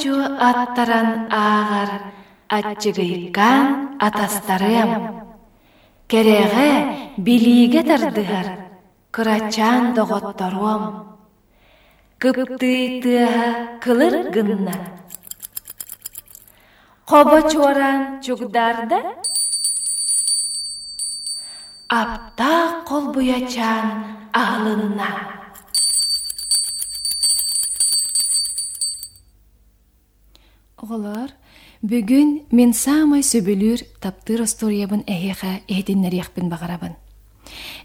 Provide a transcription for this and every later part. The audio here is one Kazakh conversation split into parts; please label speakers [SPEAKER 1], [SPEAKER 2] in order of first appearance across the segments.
[SPEAKER 1] чу аттаран ағар, атчыгайкан атастарым. Кереге билиге тардыгар, кырачан доғотторуам. Кыпты кылыр гынна. Қоба чуаран чугдарда, апта қол ағылынна.
[SPEAKER 2] Оғалар, бүгін мен самай сөбілір таптыр осториябын әйеға әйдіннерияқпін бағарабын.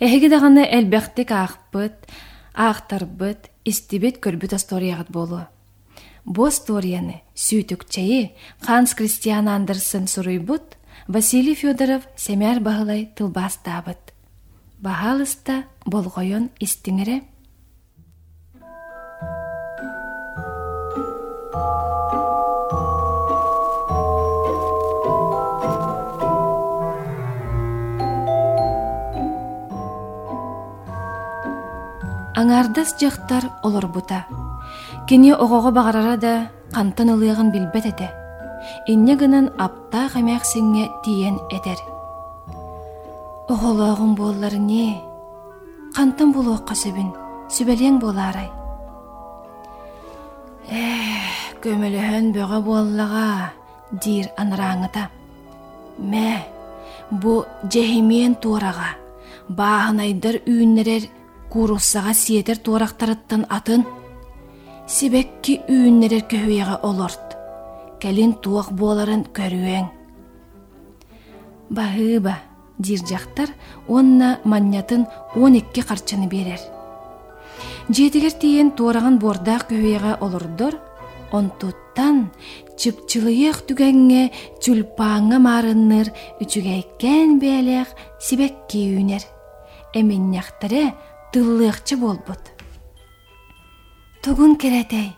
[SPEAKER 2] Әйге дағаны әлбәқтік ақпыт, ақтарбыт, истибет көрбіт осторияғыт болу. Бу осторияны сүйтікчәйі Ханс Кристиан Андерсон сұруйбыт, Василий Федоров сәмәр бағылай тылбас табыт. Бағалыста болғойын истіңірі. Аңардас жақтар олар бұта. Кені оғоға бағарара да қантан ылыағын білбет әді. Инне гынан апта қамяқ сіңе тиен. Оғолағын боллар не? Қантан болу оққа сөбін, сөбәлең боларай. Эх, көміліхін бөға боллаға, дир аныраңыта. Мә, бұ жехимен туораға, бағынайдар үйіннерер куруссаға сиетер туорақтарыттан атын, Сибекки үйіннерер көһүйеға олорт. Кәлин туақ боларын көрүең. Баһыба, дир жақтар, онна маннятын 12 қарчыны берер. Жетігер тиен туорағын бордақ көһүйеға олордор, онтуттан чыпчылыйық түгәңге чүлпаңы марынныр үчүгәйкән бәләк сибекки үйінер. Әмінняқтары тыллықчы болбут. Тугун керетей,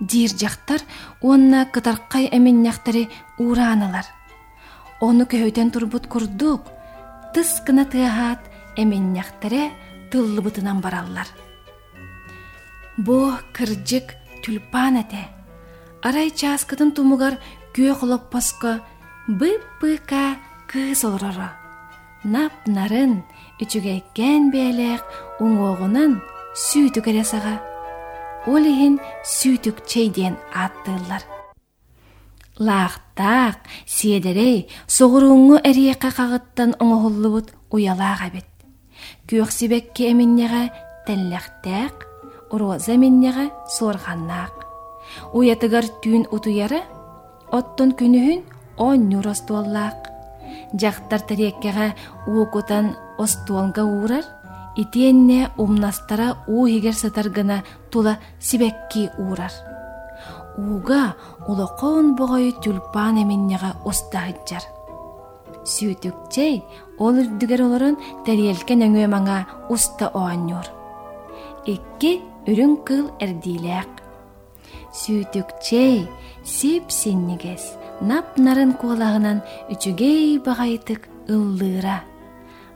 [SPEAKER 2] дир жақтар, онна кытарқай әмінняқтары уранылар. Оны көйден турбут курдук, тыс кына тыахат әмінняқтары тыллыбытынан бараллар. Бу кырджык тюльпан әте. Арай часкытын тумугар күйе құлап пасқа бып-быка кыз олрара. Нап нарын үчүгәйкән бәләк уңоғынан сүйті кәресаға. Ол иһин сүйтүк чейден аттылар. Лақтақ, седерей, соғыруңу әриеқа қағыттан оңығыллыбыт уялаға бет. Күйіқ себекке әміннеға тәлләқтәқ, роза әміннеға сорғаннақ. Уятыгар түйін утуяры, оттон күнүһүн он нюр остуоллаақ. Жақтар тәреккеға уокутан остуолга уурар, итиенне умнастара уу хигер сатаргына тула сибекки уурар. Уга улоқоон боғой тюльпан эминнеға устахыджар. Сүйтүкчей ол үрдүгер олорун тәриелкен өңө маңа уста оаннюр. Икки үрүн кыл эрдилээк. Сүйтүкчей сип синнигес нап нарын куолагынан үчүгей багайтык ыллыыра.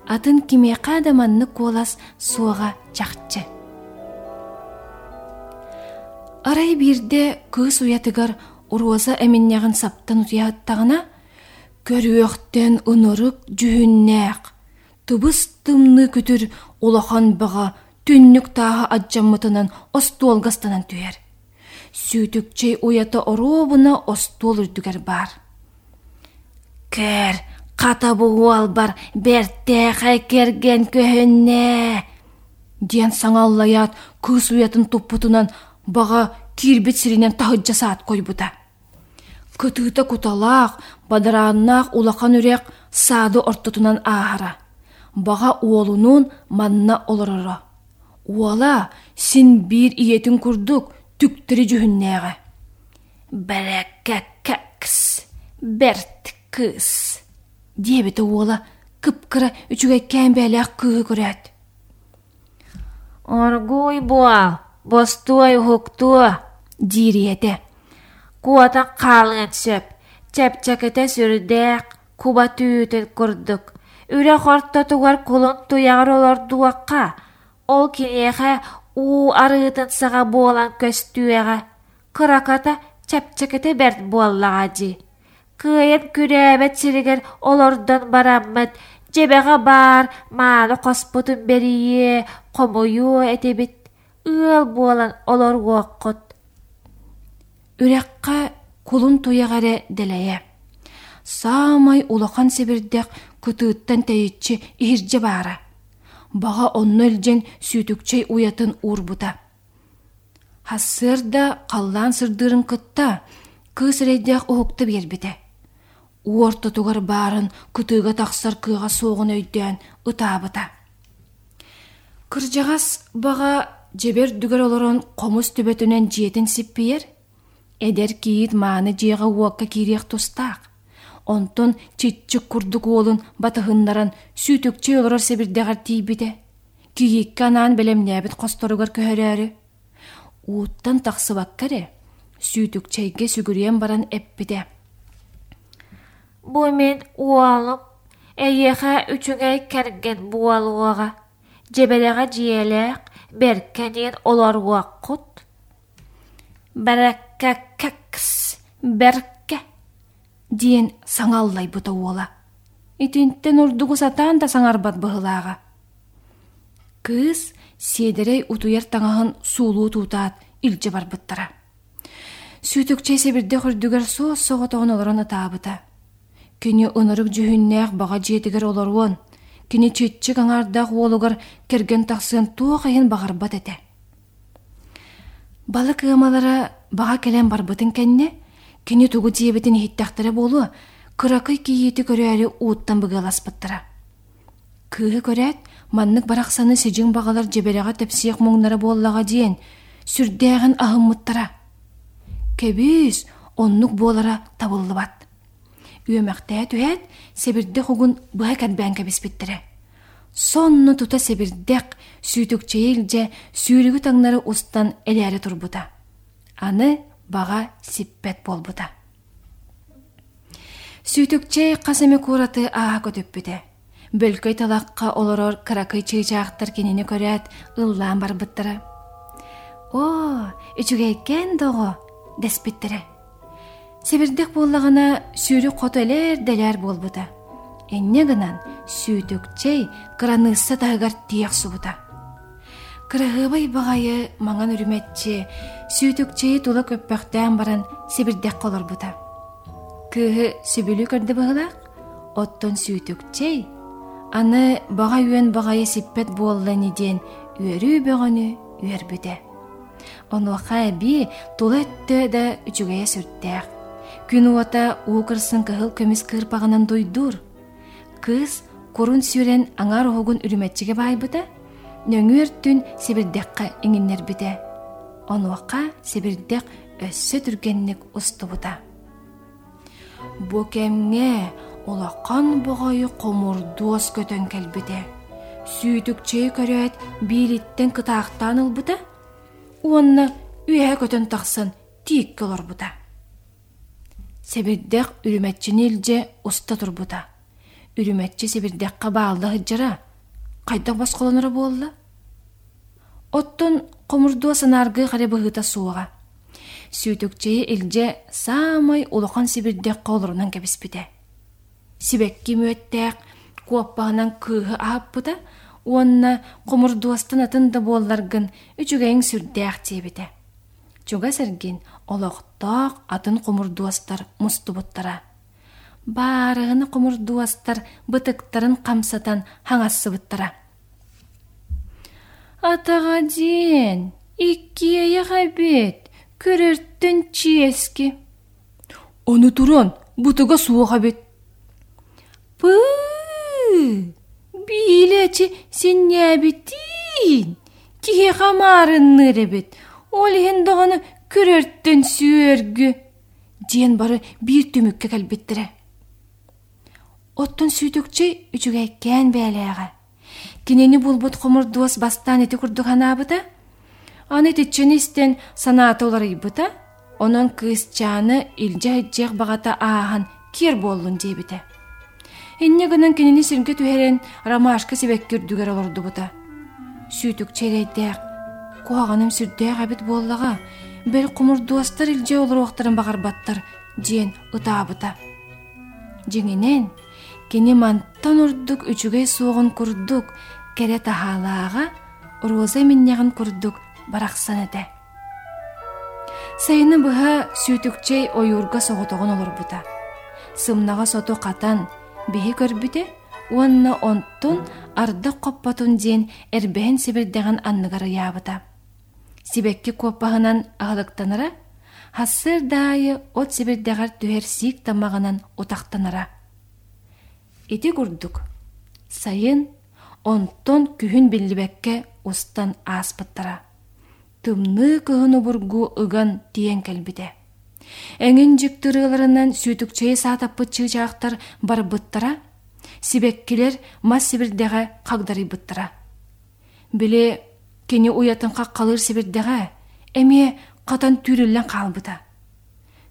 [SPEAKER 2] Атын кимеқа адаманны куолас суаға чақчы. Арай бирде кыз уятыгар уруоза эминнягын саптан утияттагына көрүөктен ынырык жүһүннээк тыбыс тымны күтүр улахан бага түннүк тааха аджаммытынан остуолгастанан түер сүүтүкчей уята оруобуна остуол үрдүгер бар. Кэр ката бугуал бар бертээхай керген көһөннэ диэн саңаллаят кыз уятын туппутунан бага кирбит сиринен тахыджа саат койбута. Кытыыта куталаах бадарааннаах улахан үрек саады ортотунан аахара. Бага уолунун манна олороро уола син биир иетин курдук түктүри жүһүннээҕэ бэреккэккэкс берт кыс. Диэбите уола кыпкыра үчүгэккээн бээлээх кыыһы көрөөт
[SPEAKER 3] Оргуй буал, бостуай хуктуа,
[SPEAKER 2] диириэте
[SPEAKER 3] куата қалын сөп, чәпчәкете сүрдәк, куба түйітет күрдік. Үрі қорта тугар кулын туяғыр олар дуаққа, ол кенеға уу арыытын сага буолан көс кыраката чапчакете берт буаллагажы кыйын күрөбет чиригер олордон бараммыт. Жебеге баар маанокос коспутун бериэ комую этебит. Ыыл буолан олор ооккот
[SPEAKER 2] үракка кулун туягаре делее саамай улакан себирдек кытыыттан тейитчи ирже баара Бага онны илжен сүйтүкчей уятын урбута. Хассыр да қаллан сырдырын кытта, кыз рейдәк ухукты бербите. Уорта тугар барын кытыга тақсар кыга соғын өйден ытабыта. Кыржагас бага жебер дүгер олорон комус түбөтүнен жиетин сиппиер, эдер киит мааны жиэҕэ уокка кириэх тустаах. Онтон читчик курдук уолун батыһыннаран сүүтүкче олорор себирдэгэр тиибите. Киикке анаан белемнээбит хосторугар көһөрөөрү. Uuттан тахсыбаккаре, сүүтүкчейге сүгүриэн баран эппите.
[SPEAKER 3] Бу мен уалым. Эйеха үчүгэй кэрген буалуага. Жебелега жиелек беркенен олар уаккут.
[SPEAKER 2] Бәрәккә Диен саңаллай бута уола. Итинттен урдугу сатаан да саңарбат быһылаага. Кыз седерей утуяр таңаһын суулуу туутаат илже барбыттара. Сүүтүкчей себирде хүрдүгер соос соҕотоҕун олорон атаабыта. Кини ынырык жүһүннээх бага жиэтигер олоруон, кини читчик аңардаах уолугар керген тахсыын туох айын багарбат эте. Балы кыамалара бага келен барбытын кенне, кини тугу диэбитин иһиттахтара болу, кыракый киийити көрөөрү uuттан быгыласпыттара. Кыыһы көрөөт, маннык барахсаны сижиң багалар жеберега тепсиэх муңнара буоллага диэн, сүрдээҕин аһыммыттара. Кебүүс оннук буолара табыллыбат. Үөмэхтээ түһэт, себирде хугун быһа кэрбээн кэбиспиттере. Сонну тута себирдек сүүтүкчейилже сүүрүгү таңнары устан элээри турбута. Аны бага сиппет болбута сүйтүкче касеме кураты аа көтүп бөлкөй талакка олорор кыракый чыычаактар кинини көрөт ыллаан барбыттыры о үчүг экен дого деспиттире себирдик себирдек болагана сүрү элер делер болбута эмне гынан сүйтүкчей кранысы тагыгар тиек субута. Кырahыбай багайы маңан үрүмәтче сүүтүкчей тула көппөхтән баран себирдек колорбута. Кыһы сүбүлү көрдө быһылаак, оттон сүүтүкчей аны бага үөн багайы сиппет буоллани диэн үөрүү бөгөнү үөрбүтэ. Онуаха би тула өттө да үчүгэйэ сүрттээх. Күн уата уукырсын кыһыл көмүс кыырпагынан дуйдур. Кыз курун сүүрен аңар оһугун үрүмәтчиге баайбыта, нөңүөр түн сибирдекка иңиннербите. Онуака сибирдек өссө түргенник устубута. Бу кемге улақан бұғайы қомурдуос көтөн кәлбіте. Сүйдікчей көрөт бириттен кытаақтан ылбыта, уонна үйе көтөн тақсын тиік бұта. Себирдек үрүмәтчини илже уста турбута. Үрүмәтчи себирдекка баалда хыджара, кайда басқолонары болла? Оттон қомурдуа санаргы харе быһыта суога. Сүйтүкчейи илже самай улахан сибирдек колорунан кебиспите. Сибекки мүөттээк куоппаанан кыыһы ааппыта, уонна қомурдуастан атын да буолларгын үчүгэйин сүрдээх тиебите. Чуга сэргин олохтоох атын қомурдуастар мустубуттара. Баарыгыны қомурдуастар бытыктарын камсатан хаңассыбыттара. Атаға ден, иккие бит, көрөрттөн чиески. Оны туран, бутыга суға бит. Пы, билечи сен нәбитин, кие хамарын ныребет, ол хендоғаны көрөрттөн сүйөргү. Ден бары бир түмүкке кәлбеттіре. оттун сүйтүкче үчүгкен белэага кинени булбут кумур дуас бастан ити курдуганаабыта аны тичен истен санааты ларыйбыта онон кыысчааны илже айжак багата аахан кир боллун жеэбите эне гынан кинини сирге түэрен ромашка себеккирдүгер олордубута сүйтүк бута сүйтүкчередеак куаганым сүрдээк абит болага бел кумур дуастар илже олур багарбаттар диэн ытаабыта жээн жеңинен кини манттан урдук үчүгэй суогун курдук. Кере тахаалаага роза миннягын курдук барахсан эте. Сайыны быһа сүүтүкчей ойуурга соҕотоҕун олорбута сымнага соту катан биһи көрбүте уонна онтун ардак коппотун диэн эрбэһин сибирдэгэн анныгара яабыта. Сибекки куоппаһынан аһылыктанара хассыр даайы от сибирдэгэр түһэр сиик таммаҕанан утахтанара ити курдук сайын онтон күһүн биллибекке устан ааспыттара тымны кыһыну бургу ыган тиен келбите эңин жыктырыыларынан сүүтүкчейи саатаппыт чыычаактар барбыттара сибеккилер мас сибирдэҕэ хагдарыйбыттара били кини уятынха қалыр сибирдэҕэ эмиэ катан түрүллэн хаалбыта.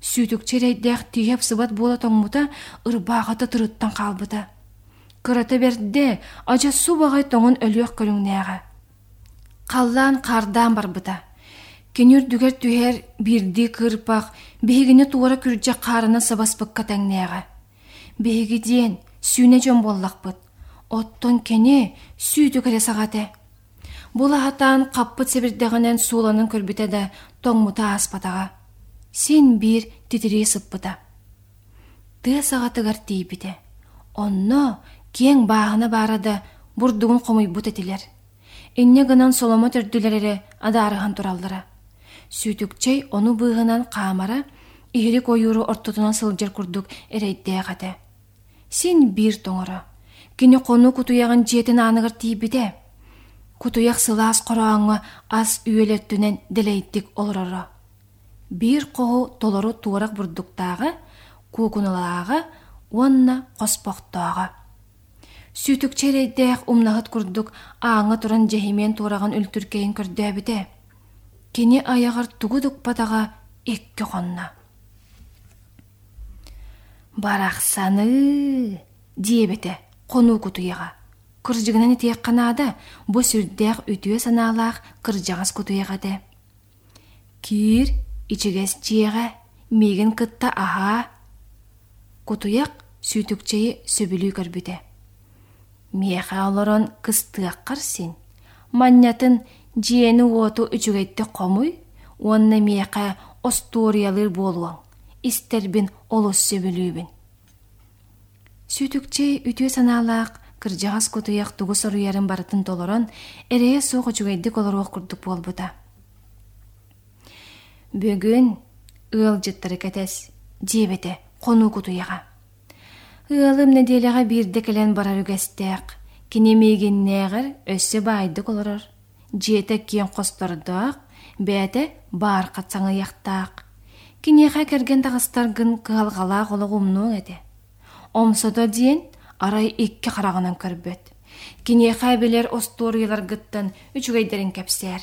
[SPEAKER 2] Сүүтүкчерейдээх тиһеп сыбат буола тоҥмута ырбааҕата тырыттан хаалбыта кырата берде ажа су багай тоҥун өлүөх көлүңнээҕэ халлаан хардаан барбыта. Кинүр дүгер түһэр бирди кырпах биһигини туора күрдьэ хаарына сабаспыкка тәңнээҕэ биһиги диэн дьон буоллахпыт оттон кени сүүтү саҕате Була хатаан қаппыт себирдегенен сууланын көрбүтэ да тоңмута аспатаға. Син бир титирии сыппыта. Тыа саҕатыгар тиипите. Онно кең бааһына барада бурдугун комуйбут этилер. Инне гынан соломо төрдүлерере адаарыхан тураллара. Сүүтүкчей ону быыгынан хаамара иһирик ойууру ортотунан сылдьар курдук эрейдээҕате. Син бир тоңоро. Кини кону кутуяган жиэтинааныгар тиипите. Кутуяк сылаас қорааңа ас үйелеттінен ділейттік олороро. Бир қоғу толору туарак бурдуктағы, кукуналааға, уанна қоспоқтааға. Сүйтік черейдеяқ умнағыт күрдік аңы туран жехимен тураган үлтүркейін көрдөбіде. Кені аяғар тугудук батаға еккі қонна. Барақсаны диебете қону кутуяға. Кыржыгынан итиек канаада бу сүрдээх үтүө санаалаах кыржагас кутуягаде. Кир ичигес жыяга мээгин кытта аха. Кутуяк сүтүкчейи сөбүлүү көрбүде мэяга олорон кыстыаккар син маннятын жээни уоту үчүгейтти комуй уонна мияга остуоруялыр болуоң истербин олус сөбүлүүбүн. Сүтүкче үтүү санаалаак кыржагас кутуяк тугу соруярын барытын толорон эрээ суук үчүгэйдик олорак курдук болбута бүгүн ыал кэтес диэбете конуу кутуяга ыалым неделяга бирде келен барар үгэстээк кинемиигиннээҕэр өссө баайдык олорор жиэте киен костордоах бээте баар катсаҥыйахтаах киниэхэ керген тагыстаргын кыалгалаах ологумнуң эте омсодо диэн арай икки харагынан көрбөт. Кинеха билер осториялар гыттан үчүгейдерин кепсер.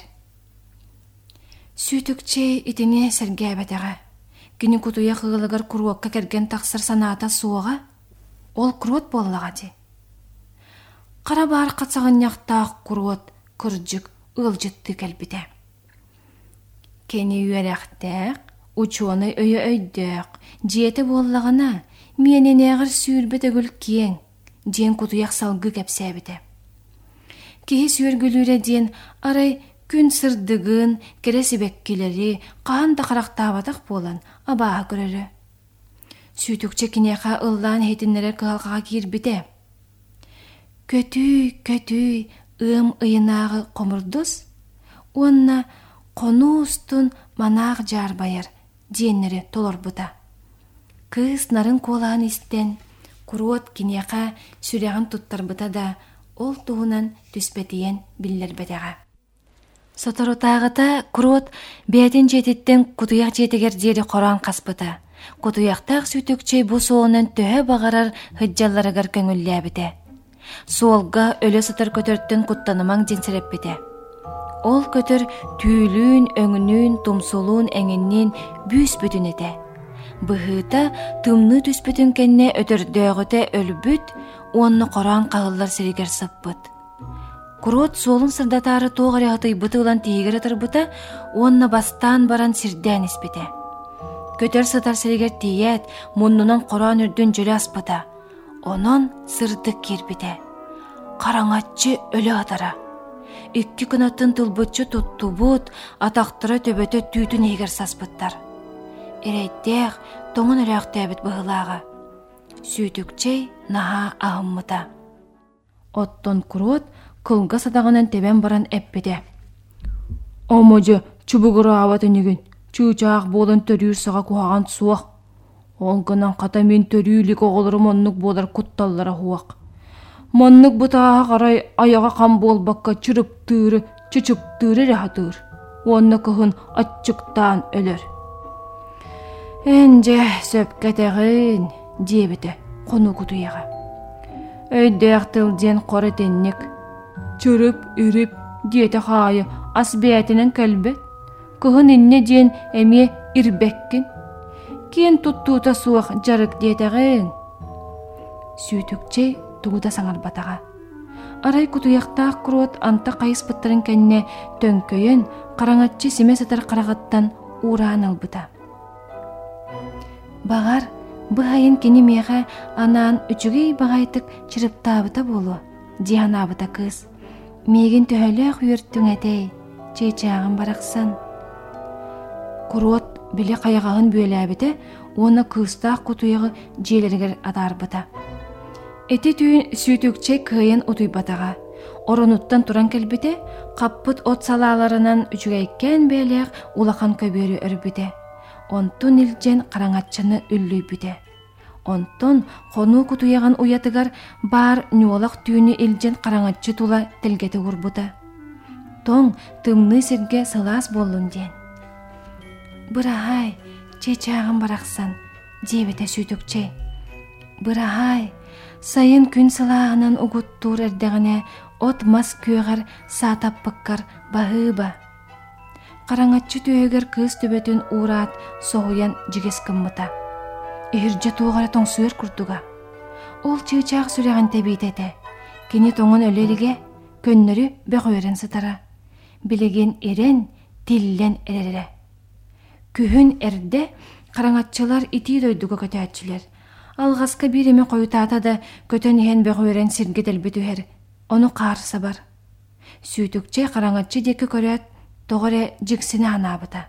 [SPEAKER 2] Сүйтүкче итине сергебетеге. Кини кутуя хыгылыгар куруокка керген тақсыр санаата суога, ол куруот боллага ди. Кара бар катсагын яктаак куруот кыржык ылжытты келбите. Кени үйәрәхтәк, учуаны өйө өйдөк, жиеті боллагана, мененегір сүйірбеті гүл кең, диэн кутуяк салгы кэпсээбите. Киһи сүөргүлүүрэ диэн арай күн сырдыгын, кере сибеккилери, хаан да характаабатах буолан абааһа көрөрө. Сүүтүкче кинеха ыллаан хетиннерер кыалгаға киирбите. Көтүй, көтүй, ым ыйынаагы комурдус, уонна конуустун манаах жарбайар диэннери толорбута. Кыз нарын куолаан истен, куруот кинеха сүряган туттарбыта да ол туһунан түспетиен биллербетеға. Соторутаагыта куруот бээтин жетиттен кутуяк жетигер диэри қораан каспыта. Кутуяктаах сүтүкчей бу соонун төһө багарар хыджалларыгар көңүллээбите. Суолга өлө сытыр көтөрттөн куттанымаң динсереппите. Ол көтөр түүлүүн, өңүнүүн, тумсулуун эңиннин бүүс бүтүн ете. Быһыыта тымны түспүтүн кэнне өтөрдөөҕөтэ өлбүт, уонна қораан хаһыллар сиригэр сыппыт. Курот суолун сырдатары тоғаре атыйбыты улан тиегер атырбыта, онна бастан баран сирден испите. Көтер сытар сиригер тиет, муннунан коран үрдүн жөлі аспыта. Онон сырдык кирбите. Караңатчы өлі атара. Икки кынатын тылбытчы туттубут, атақтыра төбөтө түйтін егер саспыттар. Эрейттех, тоңын өрәқтәбіт бұғылаға. Сүйтікчей наха ағыммыта. Оттон курот кылга садағанан тебен баран эппите. Оможы чубугыра аватынегін, чуучаақ болын төрүр саға кухаган суақ. Оңгынан қата мен төрүлік оғылыры моннук болар кутталлара хуақ. Моннук аяға қам болбаққа чырып тыры, чычып тыры рәхатыр. Онны кыхын атчыктан өлөр. Энже сөпкетегін, дебіті, қону өйдөяктылдээн кореденник чүрүп үрүп диэте хаайы асбетинен келбет көхын инне диэн эме ирбеккин киин туттуута суак жарык дээтегэн сүүтүкче тугуда саңарбатага арай кутуяктаак курот анта кайыс быттарын кенине төңкөйөн караңатчы семе сатар карагаттан ураан албыта. Багар быайын кини мэга анаан үчүгэй багайтык чырыптаабыта болу дианаабыта кыз. Кыыс мээгин төөлө үөртүңэтей чечаагын бараксан. Курот биле каягагын бүөлээбите оона кыыстаак кутугы жээлергер атаар эти түйүн сүүтүкче кыйын утуйбатага оронуттан туран келбите каппыт от салааларынан үчүгэккен бүэлээк улакан көбөрү өрбүте Онтун илжен қараңатчыны үллүйбүте. Онтон хону кутуяган уятыгар бар нюолақ түйіні илжен қараңатчы тула тілгеті урбута. Тоң тымны сирге сылас болун ден. Бырахай, чечағын барақсан, дебете сүйтүкче. Бырахай, сайын күн сылағынан угуттур эрдегіне от мас күйөгөр саатаппыккар баһыба. Караңатчы түйөгөр кыз төбөтүн уурат соһуян жигес кыммыта. Ихирже туugара тоңсуер курдуга. Ол чыычаак сүреген тебитете. Кини тоңон өлелиге көннөрү бөгөөрен сытара. Билеген эрен тиллен эрере. Күһүн эрде караңатчылар ити дойдуга көтөәтчилер. Алгаска биреме коютаата да көтөн иһен бөгөөрен сирге делбитүһер. Ону каарса бар. Сүйтүкче караңатчы деки көрөт тоғыре жиксине анаабыта.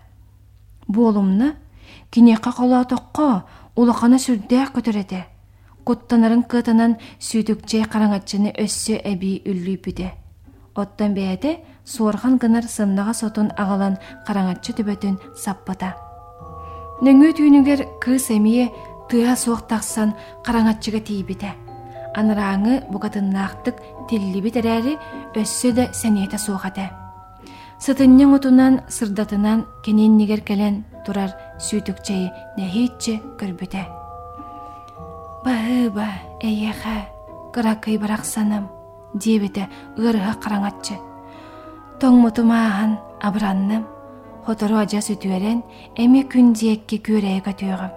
[SPEAKER 2] Буолумна кинеқа қола тоққа улақана сүрдәк көтөрете. Куттанарын кытанан сүйтүкче караңатчыны өссө әби үллүйбүте. Оттан бәйәте суорхан гынар сыннаға сотун ағалан караңатчы төбөтүн саппата. Нөңө түйінігер кыз әмие тыа суық тақсан караңатчыга тиибите. Аныраңы бұғатыннақтық тиллибит әрәрі өссө да сәниеті суғаты. сытыннең утунан сырдатынан кененнигер келен турар сүтүкчейи нехитче көрбүтө баыба эйеха эяха кыракый барак саным дээ бите караңатчы. Тоңмутумааан абыранным хоторуп ажа сүтүэрен эми күн күндээкки күөрээкө түөгам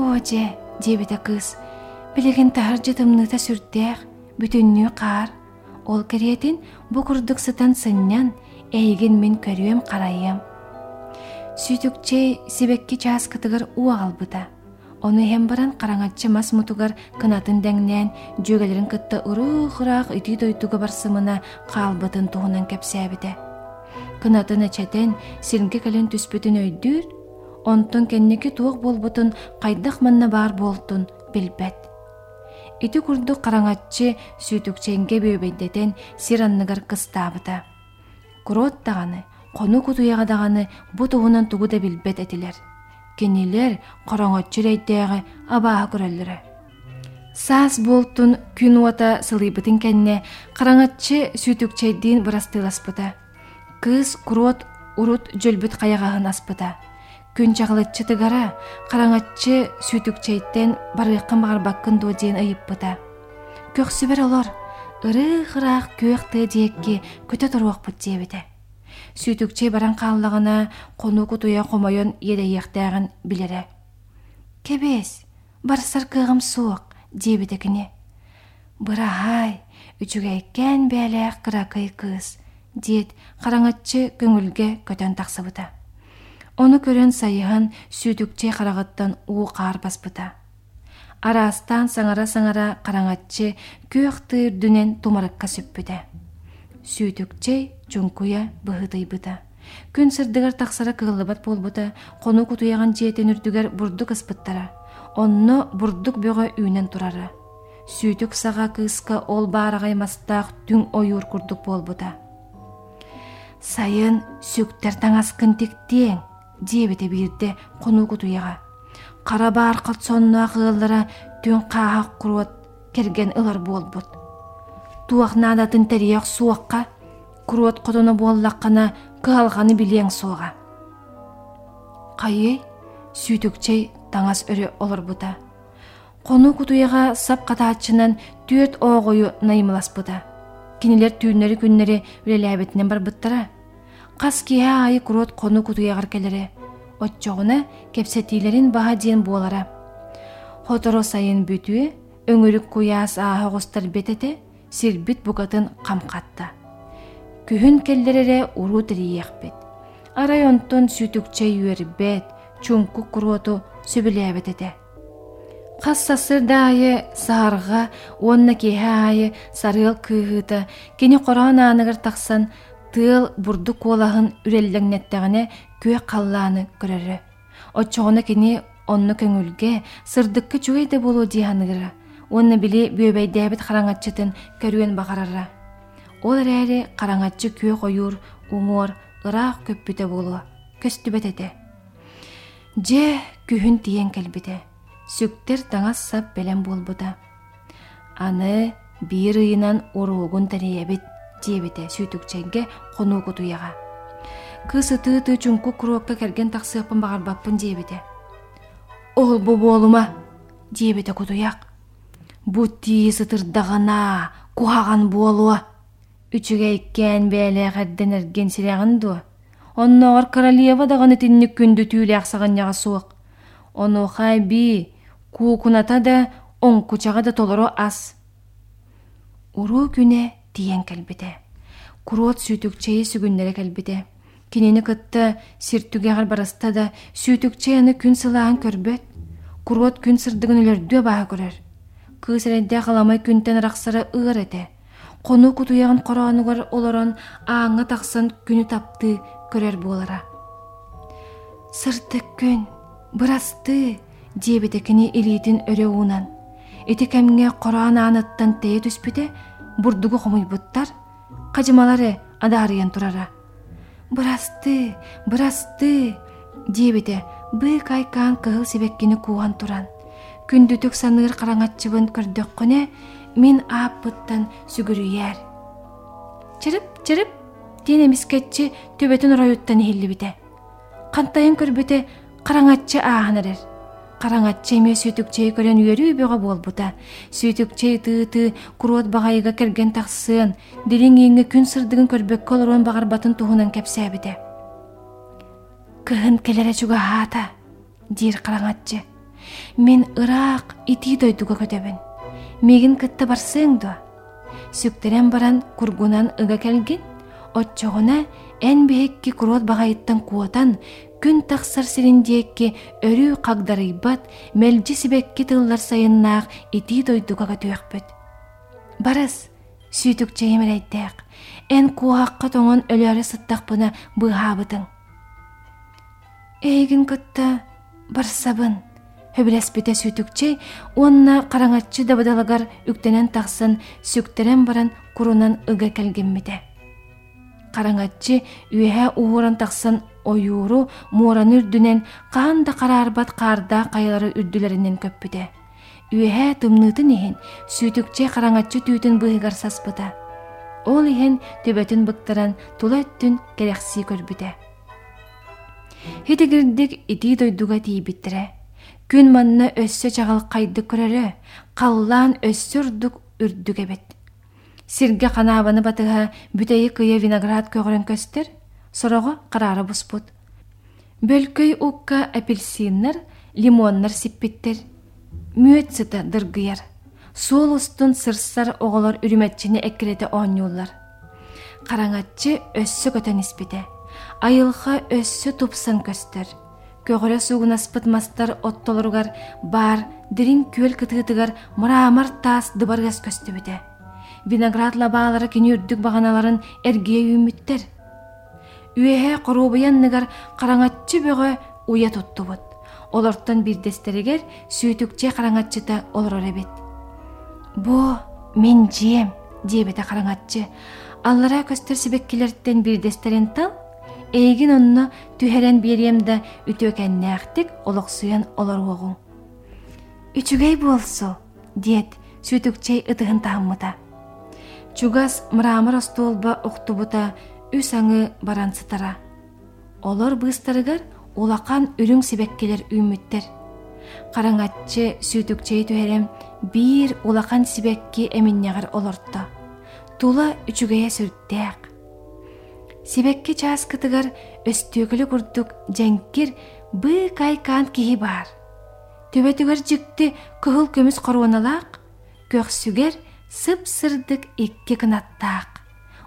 [SPEAKER 2] ооже диэбите кыз. Билигин таар жытымныта сүрттээх бүтүннүү каар. Ол керээтин бу курдук сытан сыннян эйген мен көрүем карайым. Сүйтүкче сибекки час кытыгар уагалбыта. Оны хем баран караңатчы мас мутугар кынатын дәңнән жөгелерин кытта ырыхыраак ити дойтуга барсымына каалбытын туһунан кепсәбите. Кынатын эчетен сиринге келен түспүтүн өйдүр, онтон кеннеки туох болбутун кайдах манна бар болтун билбет. Ити курду караңатчы сүйтүкченге бөбейдетен сир анныгар кыстаабыта. Курот даганы, кону кутуяга даганы бу тугунан тугу да билбет этилер. Кенилер караңатчы рейдеяга абаа көрөллөрө. Саас болтун күн уата сылыйбытын кенне караңатчы сүйтүкчейдин бырастыласпыта. Кыз курот урут жөлбүт каягаһын. Күн чағылытчы тыгара, қараңатчы сүйтүкчейттен барыйқын бағарбаққын дуо дейін айыппыта. Көксүбер олар, ыры қырақ көк ты диекке көте тұруақ бұт дебіті. Сүйтүкчей баран қаллағына қону кутуя қомайын едейектәғін білері. Кебес, барсар кығым суық дебіті кіне. Бырахай, үчүгэйкэн бээлээх кыракый кыыс диет хараҥаччы көңүлге көтөн тахсыбыта ону көрөн сайыхан сүүтүкче харагыттан уу каар баспыта араастан саңара саңара караңаччы күйөх тыыр дүнен тумарыкка сүппүтэ сүүтүкчей чуңкуя быһытыйбыта күн сырдыгар тахсара кыыллыбат буолбута кону кутуяган жиэтен үрдүгер бурдук ыспыттара онно бурдук бөҕө үүнен турара. Сүүтүк саға кыыска ол баарагаймастаах түң ойуур курдук буолбута сайын сүктер таңаскын тиктиэң диэбите биирде кону кутуяга кара бааркат соннуа кыыллара түн каахак куруот керген ылар буолбут туахнаадатын териях суакка куруот котоно буоллаккана кыалганы билиэң суога кайы сүүтүкчей таңас өрө олорбута кону кутуяга сап катаачынан түөт оогою найымыласпыта кинилер түүнери күннери үлелээбитинен барбыттара кас киһэ аайы куруот кону кутуягар келере отчоҕуна кепсетиилерин баһа диэн буолара хоторо сайын бүтүө өҥүрүк куяас ааһоҕустар бетете сирбит букатын камкатта күһүн келлерере уруу тириийэхпит арайонтон сүүтүкчэй үөрбэт чуңку куруоту сөбүлээбетете хас сасыр даайы саарга уонна киэһэ аайы сарыал кыыһыыта кини короон ааныгар тахсан тыал бурду куолаһын үрэллэҥнэттэҕинэ күө халлааны көрөрө. Оччоҕуна кини онно көҥүлге сырдыкка чугай да болуу дианыгыра уонна били бүөбэйдээбит хараҥаччытын көрүөн баҕарара ол эрээри хараҥаччы күө хойуур уҥуор ыраах көппүтэ болуо көстүбэтете же күһүн тиен келбите сүктер таңас сап белен буолбута. Аны биир ыйынан уруугун тариэбит диэбите сүүтүкчэйге хонуугу туяга. Кыысы тыы-тыы чуңку куруокка керген тахсыаппын багарбаппын диэбите ол бу буолума диэбите кутуяк бу тии сытырдагана кухаган буолуа үчүгэйккен бээлээхэрден эрген сирягын дуо. Онноогор королева күндү түүлээх саганняга суок онуохай би куукуната да оңкучага да толоро ас. Уруу күнэ тиен кэлбите куруот сүүтүкчэйи сүгүннере кэлбите кинини кытта сиртүгэгэр бараста да сүүтүкчэй аны күн сылаан көрбөт. Куруот күн сырдыгын өлөрдүө баа көрөр. Кыыс эрэддэ халамай күнтен ыар эте кону кутуяган короонугар олорон ааҥҥа тахсан күнү тапты көрөр буолара. Сыртык күн бырасты диэбите кини илиитин өрө уунан. Ити кэмҥэ короон ааныттан тээ түспүтэ бурдугу комуйбуттар кажымалары адаарыын турары бырасты бырасты! дээ бите бы айкаан кыыл себеккини кууган туран. Күндүтүк саныыр караңатчыбын көрдөккөне мен ааппыттан сүгүрүйэр чырып чырып! тен эмискетчи төбөтүн ройюттан элибите кантайын көрбите караңатчы ааанырер караңатчы эми сүйтүкчөй көрен үөрү бөго болбута. Сүйтүк чей тыыты курот багайыга келген таксыын дилиң ийиңе күн сырдыгын көрбөккө лурун багарбатын батын туунан кепсебиде келере чүгө аата дир караңатчы мен ыраак итии дойдуга көтөбүн. Мегин кытта кытте барсын дуа баран кургунан ыга келгин отчогуна эн биһикки куруот баҕайыттан куотан күн тахсар сириндиекки өрүү хагдарыйбат мэлжи сибекки тыллар сайыннаах итии дойдуга көтүөхпүт барыс сүүтүкчэйим эрэйдээх эн куахакка тоҥон өлөөрө сыттахпына быыһаабытың эйигин кытта барсабын хөбүлэспите сүүтүкчэй уонна караҥаччы дабыдалагар үктенен тахсан сүктерен баран курунан ыга келгиммите караҥаччы үөһэ ууран тахсан ойууру муоран үрдүнен каан да караарбат каарда кайылары үрдүлеринен көппүтэ. Үөһэ тымныытын иһин сүүтүкчэй караҥаччы түүтүн быыгар саспыта. Ол иһин төбөтүн быктаран тула өттүн керехсии көрбүтэ. Хитигирдик итии дойдуга тиибиттере күн манна өссө чаҕал кайды көрөрө қаллаан өссөрдук үрдүк эбет сирге ханаабаны батыһа бүтэйи кыйа виноград көгөрөн көстөр сорого караара буспут. Бөлкөй укка апельсиннар лимоннар сиппиттер мүөт сыта дыргыяр. Суол устун сырсар оголор үрүмәтчини эккирете оонньуулар караңаччы өссө көтөн испите айылха өссө тупсан көстөр көгөрө сугунаспыт мастар оттолоругар бар дирин күөл кытыытыгар мыраамар таас дыбаргас көстүбүте виноград лабаалары кини үрдүк баганаларын эргие үймүттер үөһэ коруубуянныгар караңаччы бөгө уя туттубут. Олортон бирдестеригер сүүтүкче караңаччыта олорор эбит. Бу мен жиэм диэбите караңаччы аллара көстөр сибеккилерттен бирдестерин тал эйигин онно түһэрен биэриэм да ütүөкэннээхтик олохсуян олоруоҕуң үчүгэй буолсу диэт сүүтүкчей ытыһын таһаммыта. чугас мыраамыр столба уктубута үс аңы барансытара олор быыстарыгар улакан үрүң себеккелер үмүттер. Караңатчы сүүтүкчей түөрем биир улакан сибекки эминнегер олортто тула үчүгэе сүрүттэак сибекке чаас кытыгер курдук жеңкир жаңкир быкайкаан кии баар төбөтүгөр жикти көхыл көмүс коруналаак көксүгер сып сырдык икки кынаттаак.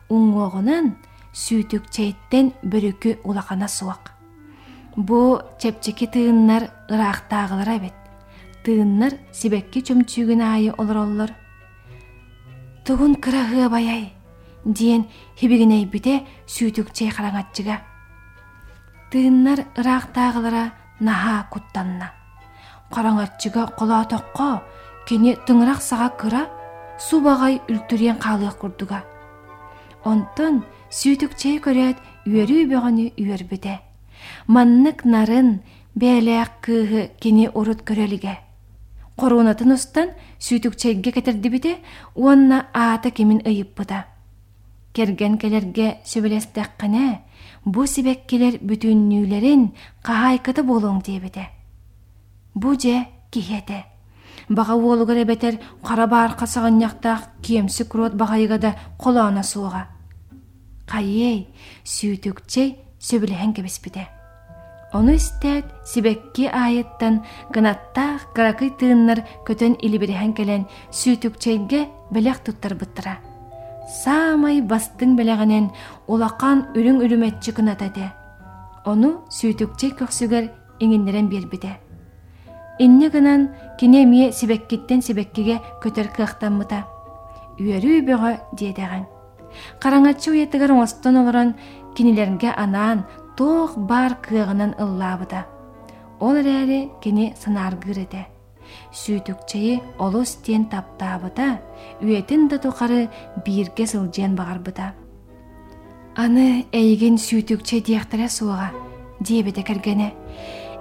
[SPEAKER 2] Уҥуоҕунан сүүтүкчэйттен бөрүкү улахана суак бу чепчеки тыыннар ыраактаагылар эбит. Тыыннар сибекки чөмчүүгүн аайы олороллор. Тугун кыраһыа баяй диэн хибигинэйбите сүүтүкчей хараҥаччыга тыыннар ыраактаагылара наһаа куттанна. Хараҥаччыга колоотокко кини тыҥырах саҕа кыра су багай үлтүриэн хаалыах курдуга. Онтон сүүтүкчей көрөөт үөрүү бөҕөнү үөрбүтэ маннык нарын бээлээх кыыһы кини урут көрөлиге коруунатын устан сүүтүкчейге кетердибите уонна аата кимин ыйыппыта керген келерге сөбелестеккене бу сибеккилер бүтүннүүлерин кахайкыты болуң диэбите бу же киһете бага уолугар эбетер кара баарка саҕанньахтаах киемси багайыга да колоона суоҕа хайей сүүтүкчей сөбүлэһэн кэбиспите ону истээт сибекки аайыттан гынаттаах каракый тыыннар көтөн илибирэхэн келен сүүтүкчейге белэх туттарбыттара саамай бастың белэҕинен улакан үрүң үрүмэччи кынатате ону сүүтүкчей көхсүгэр иҥиннерен биэрбите инне гынан кини эмиэ сибеккиттен сибеккиге көтөр кыахтаммыта үөрүү бөҕө диэтэҕэн. Караңаччы уйаттыгар оҥостон олорон кинилерге анаан тоох баар кыаҕынан ыллаабыта. Ол эрээри кини санааргыыр эте сүүтүкчэйи олус тиэн таптаабыта үетин да тухары биирге сылдьыан баҕарбыта. Аны эйигин сүүтүкчэй диэхтерэ суоҕа диэбите кэргэне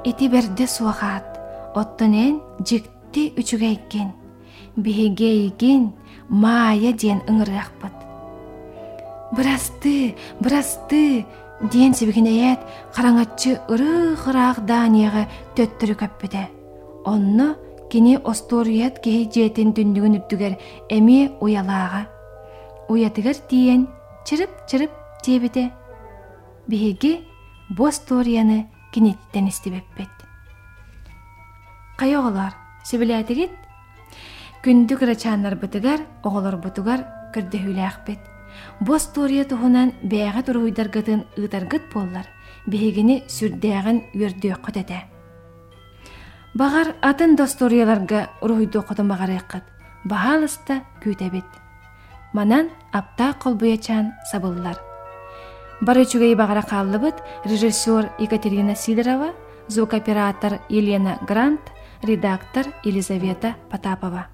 [SPEAKER 2] ити берде суохаат оттонен дьикти үчүгэйкин биһигейигин маая диэн ыҥырыахпыт бырасты бырасты диэн сибигинэйэт хараҥаччы ырыах ыраах дааниэҕэ төттөрү көппүтэ онно кини остуоруйат киһи дьиэтин түндүгүн үрдүгэр эми уялааҕа уятыгар тиэн чырып чырып диэбите биһиги бу осторияны киниттен истибеппит кай оҕолор сибилээтигит күндүк ырачааннарбытыгар оҕолорбутугар көрдөһүүлээхпит бу остория туһунан бээҕэ туруһуйдаргытын ыытаргыт буоллар биһигини сүрдээҕин үөрдүөххөт этэ Бағар атын досторияларга уруйдуохотон бағарыаққат, бағалыста күйтебит. Манан апта қолбуячан сабыллар. Бары чугай бағара қаллыбыт режиссер Екатерина Сидорова, звукоператор Елена Грант, редактор Елизавета Потапова.